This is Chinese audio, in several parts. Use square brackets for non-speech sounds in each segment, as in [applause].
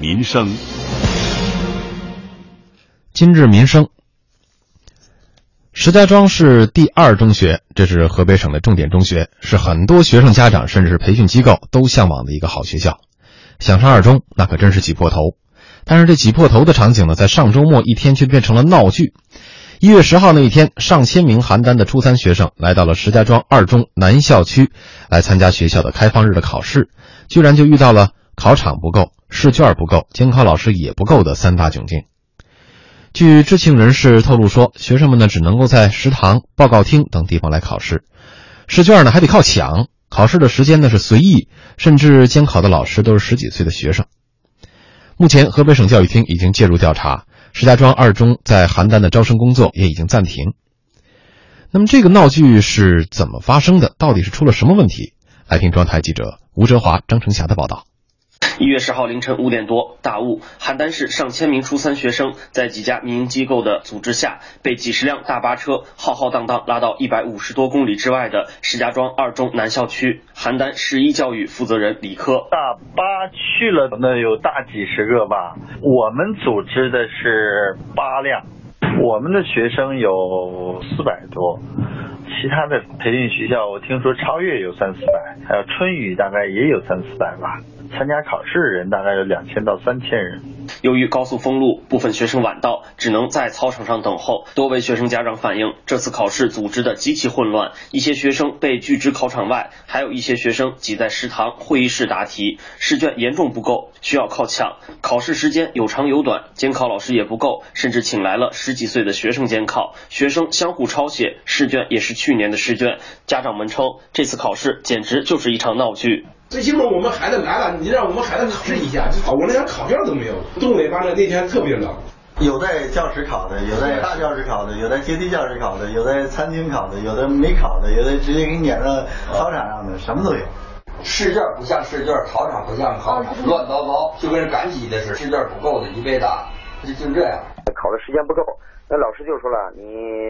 民生。今日民生。石家庄市第二中学，这是河北省的重点中学，是很多学生家长甚至是培训机构都向往的一个好学校。想上二中，那可真是挤破头。但是这挤破头的场景呢，在上周末一天却变成了闹剧。一月十号那一天，上千名邯郸的初三学生来到了石家庄二中南校区，来参加学校的开放日的考试，居然就遇到了考场不够、试卷不够、监考老师也不够的三大窘境。据知情人士透露说，学生们呢只能够在食堂、报告厅等地方来考试，试卷呢还得靠抢，考试的时间呢是随意，甚至监考的老师都是十几岁的学生。目前，河北省教育厅已经介入调查，石家庄二中在邯郸的招生工作也已经暂停。那么，这个闹剧是怎么发生的？到底是出了什么问题？来听中央台记者吴哲华、张成霞的报道。一月十号凌晨五点多，大雾，邯郸市上千名初三学生在几家民营机构的组织下，被几十辆大巴车浩浩荡荡拉到一百五十多公里之外的石家庄二中南校区。邯郸市一教育负责人李科，大巴去了，那有大几十个吧。我们组织的是八辆，我们的学生有四百多。其他的培训学校，我听说超越有三四百，还有春雨大概也有三四百吧。参加考试的人大概有两千到三千人。由于高速封路，部分学生晚到，只能在操场上等候。多位学生家长反映，这次考试组织的极其混乱，一些学生被拒之考场外，还有一些学生挤在食堂、会议室答题，试卷严重不够，需要靠抢。考试时间有长有短，监考老师也不够，甚至请来了十几岁的学生监考，学生相互抄写，试卷也是去年的试卷。家长们称，这次考试简直就是一场闹剧。最起码我们孩子来了，你让我们孩子考试一下就。我连考卷都没有。东北反正那天特别冷，有在教室考的，有在大教室考的，有在阶梯教室考的，有在餐厅考的，有的没考的，有的直接给你撵到操场上的，什么都有。试卷不像试卷，考场不像考场，乱糟糟，就跟赶集的似的。试卷不够的一被打，就就这样。考的时间不够，那老师就说了，你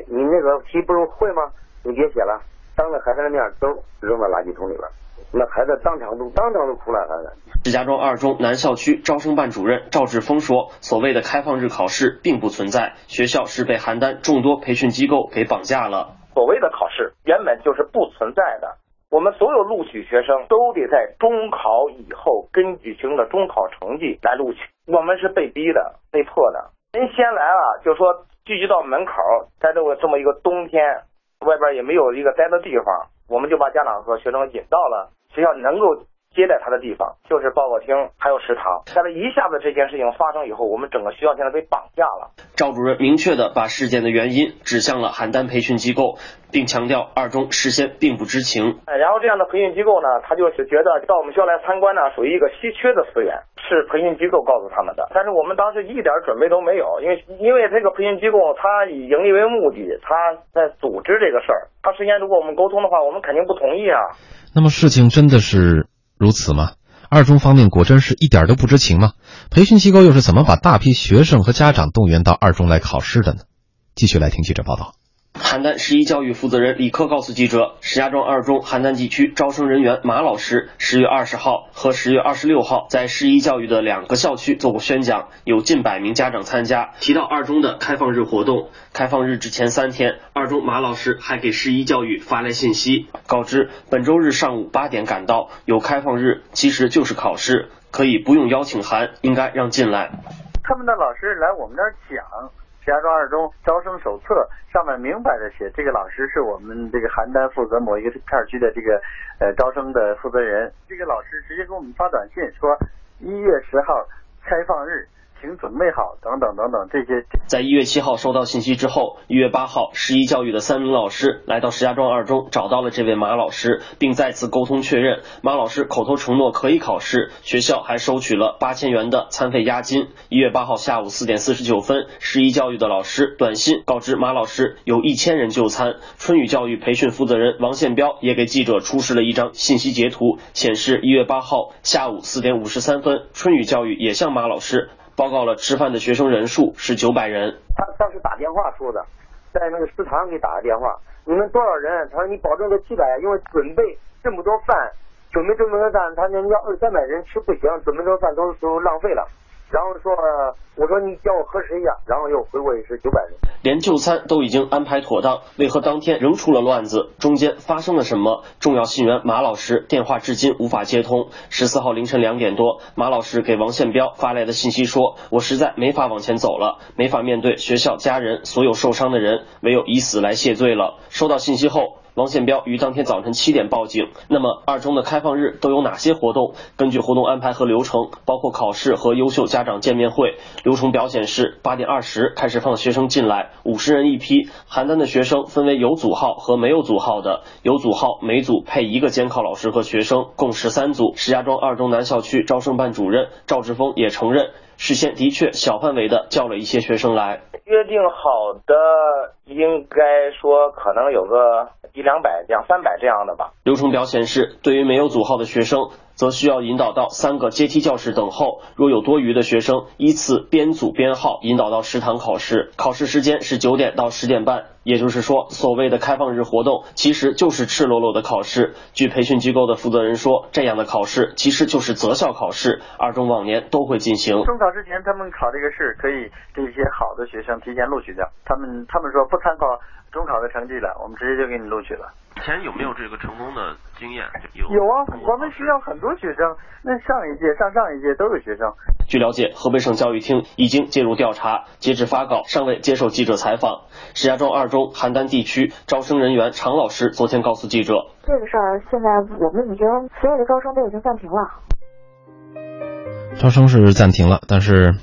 你那个题不是会吗？你别写了，当着孩子的面都扔到垃圾桶里了。那孩子当场都当场都哭了，孩子。石家庄二中南校区招生办主任赵志峰说：“所谓的开放日考试并不存在，学校是被邯郸众多培训机构给绑架了。所谓的考试原本就是不存在的，我们所有录取学生都得在中考以后根据学生的中考成绩来录取，我们是被逼的、被迫的。人先来了，就说聚集到门口，在这个这么一个冬天，外边也没有一个待的地方。”我们就把家长和学生引到了学校能够接待他的地方，就是报告厅还有食堂。但是一下子这件事情发生以后，我们整个学校现在被绑架了。赵主任明确的把事件的原因指向了邯郸培训机构，并强调二中事先并不知情。然后这样的培训机构呢，他就是觉得到我们学校来参观呢，属于一个稀缺的资源，是培训机构告诉他们的。但是我们当时一点准备都没有，因为因为这个培训机构他以盈利为目的，他在组织这个事儿。他事先如果我们沟通的话，我们肯定不同意啊。那么事情真的是如此吗？二中方面果真是一点都不知情吗？培训机构又是怎么把大批学生和家长动员到二中来考试的呢？继续来听记者报道。邯郸十一教育负责人李科告诉记者，石家庄二中邯郸地区招生人员马老师十月二十号和十月二十六号在十一教育的两个校区做过宣讲，有近百名家长参加。提到二中的开放日活动，开放日之前三天，二中马老师还给十一教育发来信息，告知本周日上午八点赶到，有开放日其实就是考试，可以不用邀请函，应该让进来。他们的老师来我们这儿讲。石家庄二中招生手册上面明摆着写，这个老师是我们这个邯郸负责某一个片区的这个呃招生的负责人。这个老师直接给我们发短信说，一月十号开放日。请准备好，等等等等这些。在一月七号收到信息之后，一月八号，十一教育的三名老师来到石家庄二中，找到了这位马老师，并再次沟通确认。马老师口头承诺可以考试，学校还收取了八千元的餐费押金。一月八号下午四点四十九分，十一教育的老师短信告知马老师有一千人就餐。春雨教育培训负责人王宪彪也给记者出示了一张信息截图，显示一月八号下午四点五十三分，春雨教育也向马老师。报告了吃饭的学生人数是九百人。他当时打电话说的，在那个食堂给打的电话，你们多少人？他说你保证个七百，因为准备这么多饭，准备这么多饭，他说你要二三百人吃不行，准备这么多饭都都浪费了。然后说我说你叫我核实一下，然后又回过是九百人。连就餐都已经安排妥当，为何当天仍出了乱子？中间发生了什么？重要信源马老师电话至今无法接通。十四号凌晨两点多，马老师给王宪彪发来的信息说：“我实在没法往前走了，没法面对学校、家人、所有受伤的人，唯有以死来谢罪了。”收到信息后。王宪彪于当天早晨七点报警。那么二中的开放日都有哪些活动？根据活动安排和流程，包括考试和优秀家长见面会，流程表显示，八点二十开始放学生进来，五十人一批。邯郸的学生分为有组号和没有组号的，有组号每组配一个监考老师和学生，共十三组。石家庄二中南校区招生办主任赵志峰也承认，事先的确小范围的叫了一些学生来。约定好的应该说可能有个。一两百、两三百这样的吧。流程表显示，对于没有组号的学生，则需要引导到三个阶梯教室等候。若有多余的学生，依次编组编号引导到食堂考试。考试时间是九点到十点半。也就是说，所谓的开放日活动，其实就是赤裸裸的考试。据培训机构的负责人说，这样的考试其实就是择校考试。二中往年都会进行。中考之前，他们考这个试，可以给一些好的学生提前录取掉。他们他们说不参考。中考的成绩了，我们直接就给你录取了。以前有没有这个成功的经验？有有啊，我们学校很多学生，那上一届、上上一届都有学生。据了解，河北省教育厅已经介入调查，截至发稿尚未接受记者采访。石家庄二中邯郸地区招生人员常老师昨天告诉记者，这个事儿现在我们已经所有的招生都已经暂停了。招生是暂停了，但是。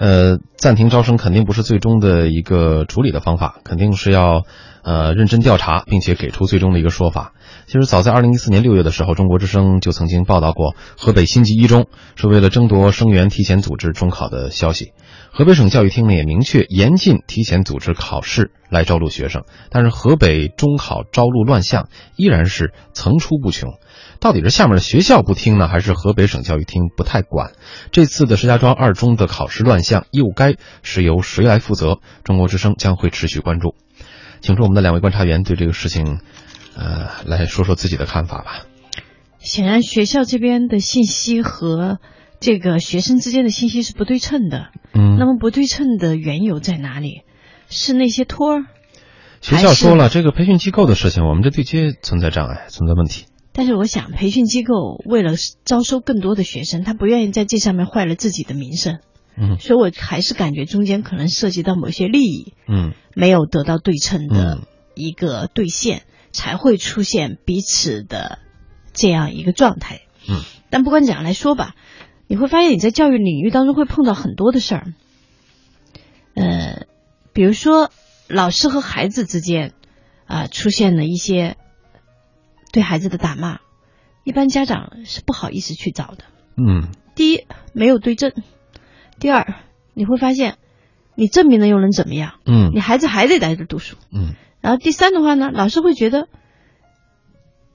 呃，暂停招生肯定不是最终的一个处理的方法，肯定是要呃认真调查，并且给出最终的一个说法。其实早在二零一四年六月的时候，中国之声就曾经报道过河北辛集一中是为了争夺生源提前组织中考的消息。河北省教育厅呢也明确严禁提前组织考试来招录学生，但是河北中考招录乱象依然是层出不穷。到底是下面的学校不听呢，还是河北省教育厅不太管？这次的石家庄二中的考试乱象又该是由谁来负责？中国之声将会持续关注。请出我们的两位观察员对这个事情，呃，来说说自己的看法吧。显然，学校这边的信息和这个学生之间的信息是不对称的。嗯。那么不对称的缘由在哪里？是那些托儿？学校说了，这个培训机构的事情，我们这对接存在障碍，存在问题。但是我想，培训机构为了招收更多的学生，他不愿意在这上面坏了自己的名声。嗯，所以我还是感觉中间可能涉及到某些利益。嗯，没有得到对称的一个兑现，才会出现彼此的这样一个状态。嗯，但不管怎样来说吧，你会发现你在教育领域当中会碰到很多的事儿。呃，比如说老师和孩子之间啊出现了一些。对孩子的打骂，一般家长是不好意思去找的。嗯，第一没有对症，第二你会发现，你证明了又能怎么样？嗯，你孩子还得在这读书。嗯，然后第三的话呢，老师会觉得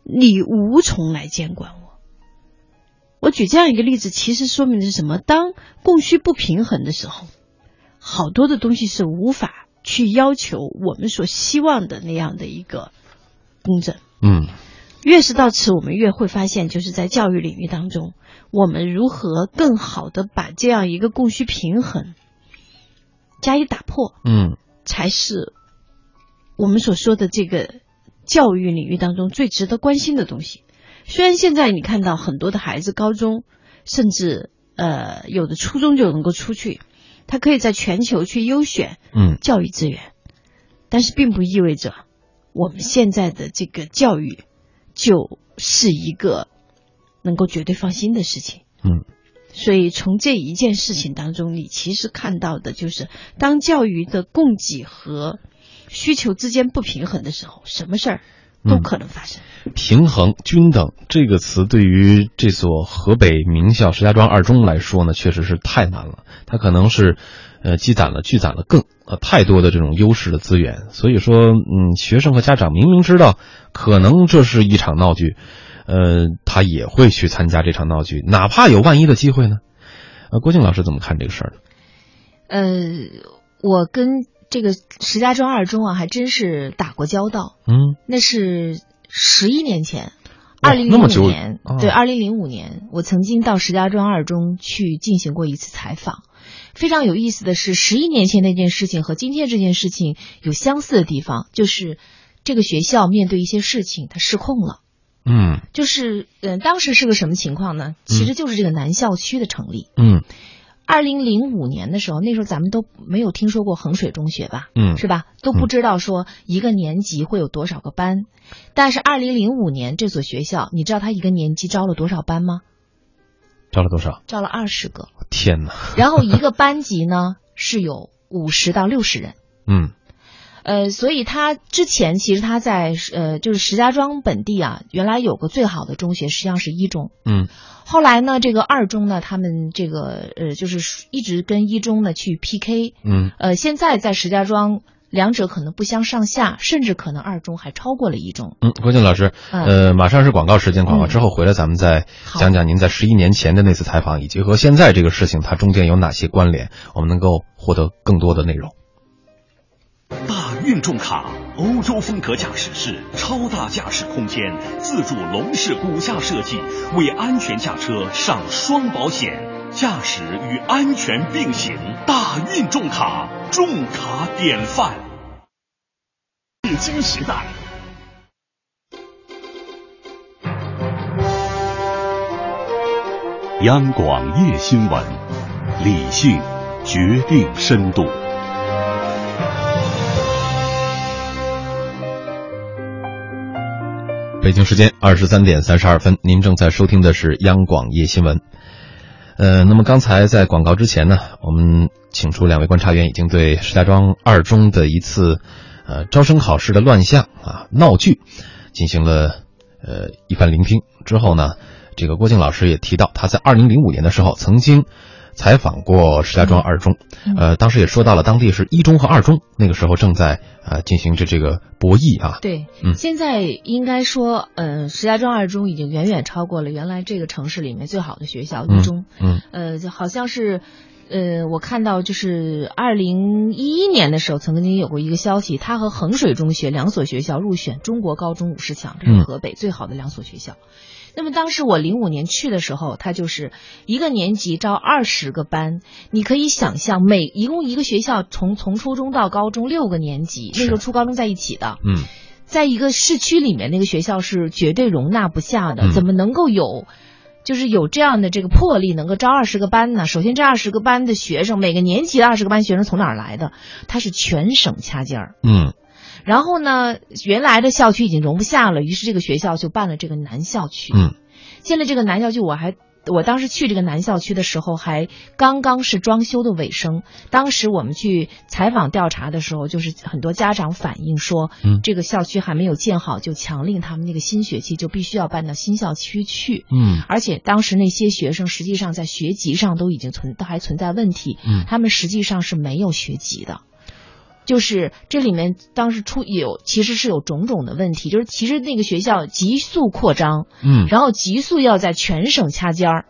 你无从来监管我。我举这样一个例子，其实说明的是什么？当供需不平衡的时候，好多的东西是无法去要求我们所希望的那样的一个公正。嗯。越是到此，我们越会发现，就是在教育领域当中，我们如何更好的把这样一个供需平衡加以打破，嗯，才是我们所说的这个教育领域当中最值得关心的东西。虽然现在你看到很多的孩子，高中甚至呃有的初中就能够出去，他可以在全球去优选，嗯，教育资源，但是并不意味着我们现在的这个教育。就是一个能够绝对放心的事情。嗯，所以从这一件事情当中，你其实看到的就是，当教育的供给和需求之间不平衡的时候，什么事儿都可能发生。平衡、均等这个词，对于这所河北名校石家庄二中来说呢，确实是太难了。它可能是。呃，积攒了聚攒了更呃太多的这种优势的资源，所以说，嗯，学生和家长明明知道可能这是一场闹剧，呃，他也会去参加这场闹剧，哪怕有万一的机会呢？呃，郭靖老师怎么看这个事儿呢？呃，我跟这个石家庄二中啊，还真是打过交道。嗯，那是十一年前，二零零五年，啊对，二零零五年，我曾经到石家庄二中去进行过一次采访。非常有意思的是，十一年前那件事情和今天这件事情有相似的地方，就是这个学校面对一些事情，它失控了。嗯就是，嗯、当时是个什么情况呢？其实就是这个南校区的成立。嗯二零零五年的时候，那时候咱们都没有听说过衡水中学吧？嗯是吧？都不知道说一个年级会有多少个班。但是二零零五年这所学校，你知道它一个年级招了多少班吗？招了多少？招了二十个，天哪！然后一个班级呢 [laughs] 是有五十到六十人。嗯呃，所以他之前其实他在呃，就是石家庄本地啊，原来有个最好的中学，实际上是一中。嗯后来呢，这个二中呢，他们这个呃，就是一直跟一中呢去 PK。嗯呃，现在在石家庄，两者可能不相上下，甚至可能二中还超过了一中。嗯，郭靖老师，嗯呃，马上是广告时间，广告之后回来咱们再讲讲您在十一年前的那次采访，以及和现在这个事情它中间有哪些关联，我们能够获得更多的内容。大运重卡，欧洲风格驾驶室，超大驾驶空间，自主龙式骨架设计，为安全驾车上双保险，驾驶与安全并行。大运重卡，重卡典范。北京时代。央广夜新闻，理性决定深度。北京时间二十三点三十二分，您正在收听的是央广夜新闻。呃，那么刚才在广告之前呢，我们请出两位观察员，已经对石家庄二中的一次呃招生考试的乱象啊闹剧进行了呃一番聆听。之后呢，这个郭靖老师也提到，他在二零零五年的时候曾经采访过石家庄二中，呃，当时也说到了当地是一中和二中，那个时候正在呃进行着这个博弈啊。对，嗯现在应该说，呃、石家庄二中已经远远超过了原来这个城市里面最好的学校嗯一中。嗯呃，就好像是，呃，我看到就是二零一一年的时候，曾经有过一个消息，它和衡水中学两所学校入选中国高中五十强，这是嗯河北最好的两所学校。那么当时我零五年去的时候，他就是一个年级招二十个班，你可以想象每一共一个学校从从初中到高中六个年级，那时候初高中在一起的，嗯在一个市区里面，那个学校是绝对容纳不下的，嗯怎么能够有？就是有这样的这个魄力，能够招二十个班呢？首先，这二十个班的学生，每个年级的二十个班学生从哪儿来的？他是全省掐尖儿。嗯然后呢，原来的校区已经容不下了，于是这个学校就办了这个南校区。嗯，建了这个南校区，我还我当时去这个南校区的时候，还刚刚是装修的尾声。当时我们去采访调查的时候，就是很多家长反映说，嗯这个校区还没有建好，就强令他们那个新学期就必须要搬到新校区去。嗯而且当时那些学生实际上在学籍上都已经存都还存在问题，嗯他们实际上是没有学籍的。就是这里面当时出有其实是有种种的问题，就是其实那个学校急速扩张，嗯。然后急速要在全省掐尖儿，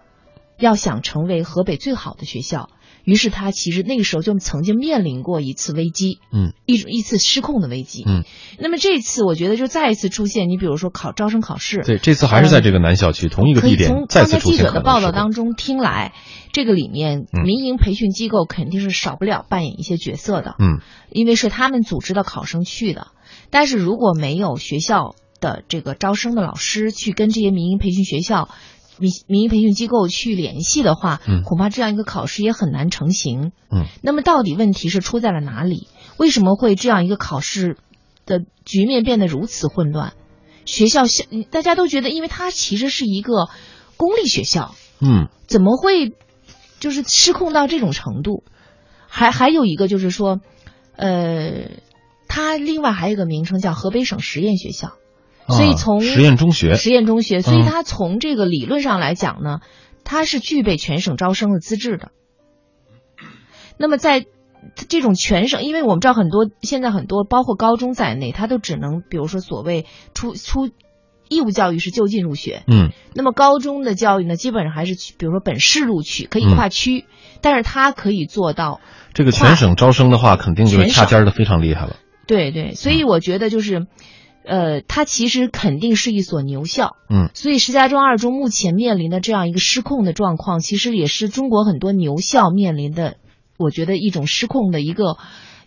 要想成为河北最好的学校，于是他其实那个时候就曾经面临过一次危机，嗯。一一次失控的危机。嗯，那么这次我觉得就再一次出现，你比如说考招生考试，对，这次还是在这个南校区、同一个地点从再次出刚才记者的报道当中听来，这个里面嗯。民营培训机构肯定是少不了扮演一些角色的，嗯。因为是他们组织的考生去的。但是如果没有学校的这个招生的老师去跟这些民营培训学校、民民营培训机构去联系的话，嗯恐怕这样一个考试也很难成型。嗯，那么到底问题是出在了哪里？为什么会这样一个考试的局面变得如此混乱？学校校大家都觉得，因为它其实是一个公立学校，嗯怎么会就是失控到这种程度？还还有一个就是说，呃，它另外还有一个名称叫河北省实验学校，所以啊从实验中学。实验中学，所以嗯。它从这个理论上来讲呢，他是具备全省招生的资质的。那么在这种全省，因为我们知道很多现在很多包括高中在内，他都只能比如说所谓初初义务教育是就近入学，嗯。那么高中的教育呢，基本上还是去比如说本市录取，可以嗯。跨区，但是他可以做到这个全省招生的话，肯定就是掐尖儿的非常厉害了。对对，所以我觉得就是，呃，它其实肯定是一所牛校，嗯，所以石家庄二中目前面临的这样一个失控的状况，其实也是中国很多牛校面临的，我觉得一种失控的一个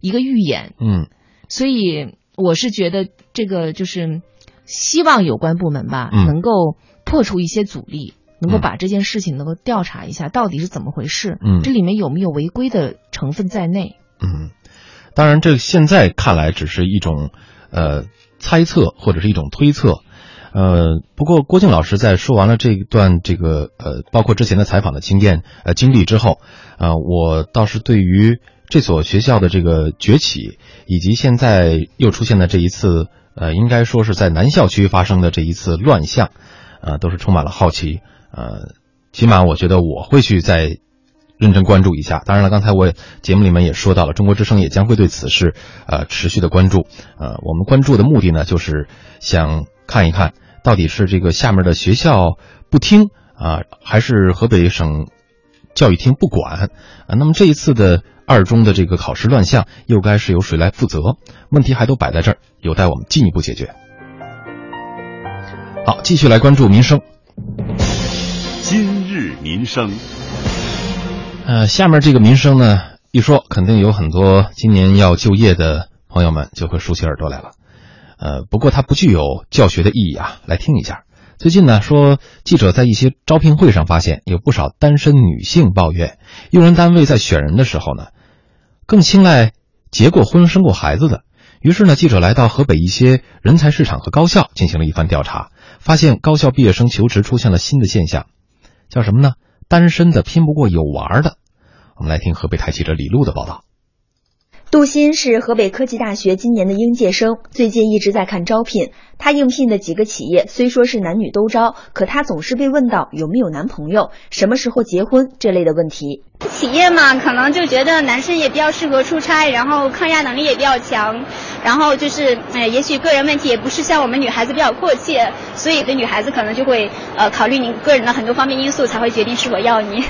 一个预演，嗯，所以我是觉得这个就是希望有关部门吧，嗯。能够破除一些阻力。能够把这件事情能够调查一下，到底是怎么回事？嗯。这里面有没有违规的成分在内？嗯，当然，这现在看来只是一种呃猜测或者是一种推测。呃，不过郭靖老师在说完了这一段这个呃，包括之前的采访的经验呃经历之后，呃，我倒是对于这所学校的这个崛起，以及现在又出现的这一次呃，应该说是在南校区发生的这一次乱象，呃，都是充满了好奇。呃，起码我觉得我会去在认真关注一下。当然了，刚才我节目里面也说到了，中国之声也将会对此事呃持续的关注。呃，我们关注的目的呢，就是想看一看到底是这个下面的学校不听啊、还是河北省教育厅不管啊？那么这一次的二中的这个考试乱象，又该是由谁来负责？问题还都摆在这儿，有待我们进一步解决。好，继续来关注民生。今日民生，呃，下面这个民生呢，一说肯定有很多今年要就业的朋友们就会竖起耳朵来了。呃，不过它不具有教学的意义啊，来听一下。最近呢，说记者在一些招聘会上发现，有不少单身女性抱怨，用人单位在选人的时候呢，更青睐结过婚、生过孩子的。于是呢，记者来到河北一些人才市场和高校进行了一番调查，发现高校毕业生求职出现了新的现象，叫什么呢？单身的拼不过有玩的。我们来听河北台记者李璐的报道。杜鑫是河北科技大学今年的应届生，最近一直在看招聘。他应聘的几个企业虽说是男女都招，可他总是被问到有没有男朋友、什么时候结婚这类的问题。企业嘛，可能就觉得男生也比较适合出差，然后抗压能力也比较强，然后就是，呃，也许个人问题也不是像我们女孩子比较迫切，所以对女孩子可能就会呃考虑你个人的很多方面因素，才会决定是否要你。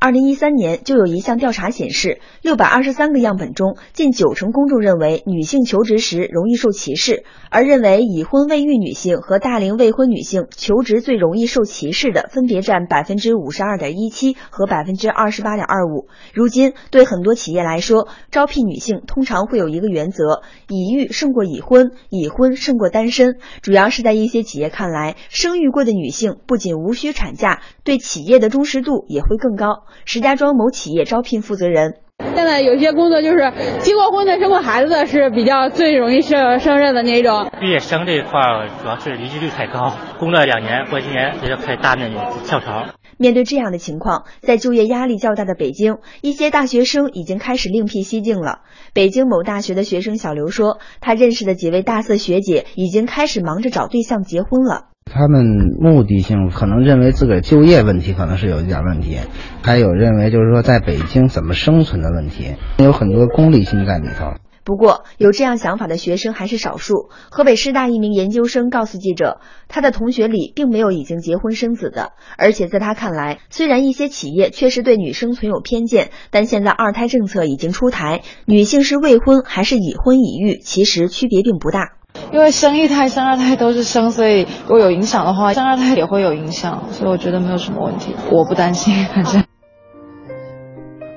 二零一三年就有一项调查显示，六百二十三个样本中，近九成公众认为女性求职时容易受歧视，而认为已婚未育女性和大龄未婚女性求职最容易受歧视的，分别占百分之五十二点一七和百分之二十八点二五。如今，对很多企业来说，招聘女性通常会有一个原则：已育胜过已婚，已婚胜过单身。主要是在一些企业看来，生育过的女性不仅无需产假，对企业的忠实度也会更高。石家庄某企业招聘负责人。现在有些工作就是结过婚的、生过孩子的是比较最容易胜胜任的那种。毕业生这一块儿主要是离职率太高，工作两年或一年也就开始大面积跳槽。面对这样的情况，在就业压力较大的北京，一些大学生已经开始另辟蹊径了。北京某大学的学生小刘说，他认识的几位大四学姐已经开始忙着找对象结婚了。他们目的性可能认为自个儿就业问题可能是有一点问题，还有认为就是说在北京怎么生存的问题，有很多功利性在里头。不过，有这样想法的学生还是少数。河北师大一名研究生告诉记者，他的同学里并没有已经结婚生子的，而且在他看来，虽然一些企业确实对女生存有偏见，但现在二胎政策已经出台，女性是未婚还是已婚已育，其实区别并不大。因为生一胎、生二胎都是生，所以如果有影响的话，生二胎也会有影响，所以我觉得没有什么问题，我不担心，反正。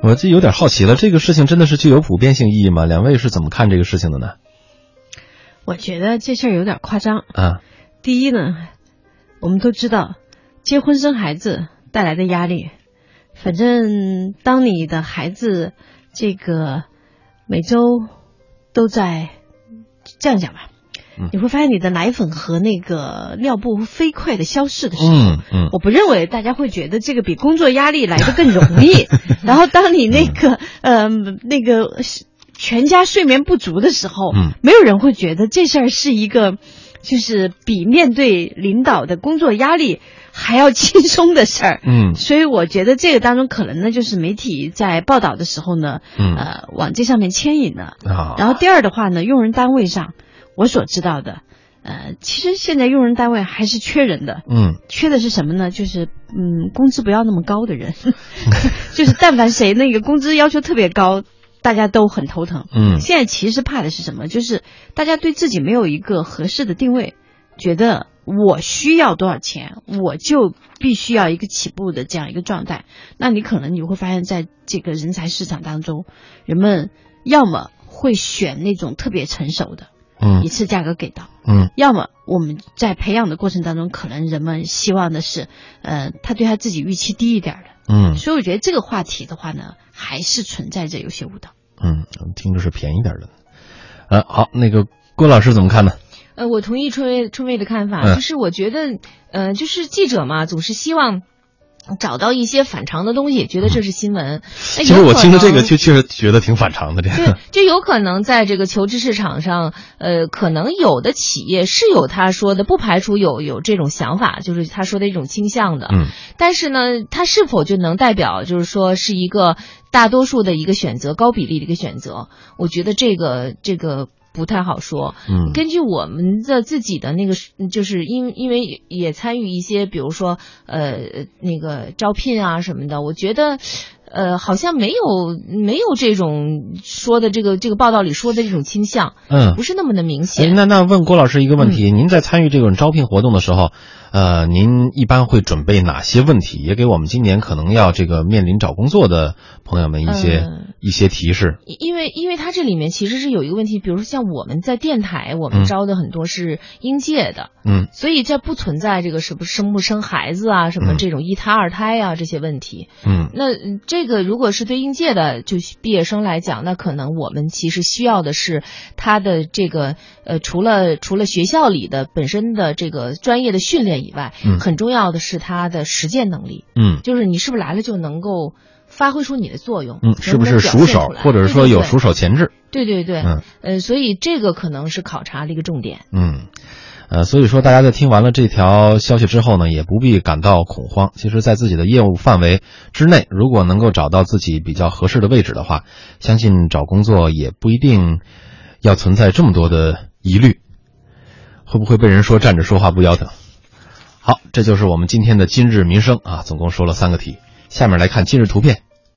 我就有点好奇了，这个事情真的是具有普遍性意义吗？两位是怎么看这个事情的呢？我觉得这事儿有点夸张啊。第一呢，我们都知道结婚生孩子带来的压力，反正当你的孩子这个每周都在这样讲吧。你会发现你的奶粉和那个尿布飞快的消逝的时候，嗯嗯，我不认为大家会觉得这个比工作压力来的更容易。[laughs] 然后当你那个呃那个全家睡眠不足的时候，嗯，没有人会觉得这事儿是一个就是比面对领导的工作压力还要轻松的事儿。嗯，所以我觉得这个当中可能呢，就是媒体在报道的时候呢，嗯呃，往这上面牵引了。啊，然后第二的话呢，用人单位上。我所知道的，呃，其实现在用人单位还是缺人的，嗯，缺的是什么呢？就是嗯，工资不要那么高的人，[laughs] 就是但凡谁那个工资要求特别高，大家都很头疼。嗯现在其实怕的是什么？就是大家对自己没有一个合适的定位，觉得我需要多少钱，我就必须要一个起步的这样一个状态。那你可能你会发现在这个人才市场当中，人们要么会选那种特别成熟的，嗯一次价格给到。嗯要么我们在培养的过程当中，可能人们希望的是，呃，他对他自己预期低一点儿的。嗯所以我觉得这个话题的话呢，还是存在着有些误导。嗯，听着是便宜点的。呃，好，那个郭老师怎么看呢？呃，我同意春薇春薇的看法，嗯就是我觉得，呃，就是记者嘛，总是希望找到一些反常的东西，觉得这是新闻。其其实我听着这个确确实觉得挺反常的，这对个。，就有可能在这个求职市场上，呃，可能有的企业是有他说的，不排除有有这种想法，就是他说的一种倾向的。嗯。但是呢，他是否就能代表，就是说是一个大多数的一个选择，高比例的一个选择？我觉得这个这个不太好说。嗯根据我们的自己的那个，就是因因为也参与一些，比如说呃那个招聘啊什么的，我觉得。呃，好像没有没有这种说的这个这个报道里说的这种倾向，嗯不是那么的明哎，显。那那问郭老师一个问嗯题：您在参与这种招聘活动的时候，呃，您一般会准备哪些问题？也给我们今年可能要这个面临找工作的朋友们一些、嗯一些提示。因为因为它这里面其实是有一个问题，比如说像我们在电台，我嗯们招的很多是应届的，嗯所以这不存在这个什么生不生孩子啊，什么嗯这种一胎二胎啊这些问题。嗯那嗯这个如果是对应届的就毕业生来讲，那可能我们其实需要的是他的这个呃，除了除了学校里的本身的这个专业的训练以外，嗯很重要的是他的实践能力。嗯就是你是不是来了就能够发挥出你的作用？嗯，是不是熟手，或者是说有熟？手潜质？对对对，对对嗯呃，所以这个可能是考察的一个重点。嗯，呃，所以说大家在听完了这条消息之后呢，也不必感到恐慌。其实，在自己的业务范围之内，如果能够找到自己比较合适的位置的话，相信找工作也不一定要存在这么多的疑虑。会不会被人说站着说话不腰疼？好，这就是我们今天的今日民生啊，总共说了三个题。下面来看今日图片。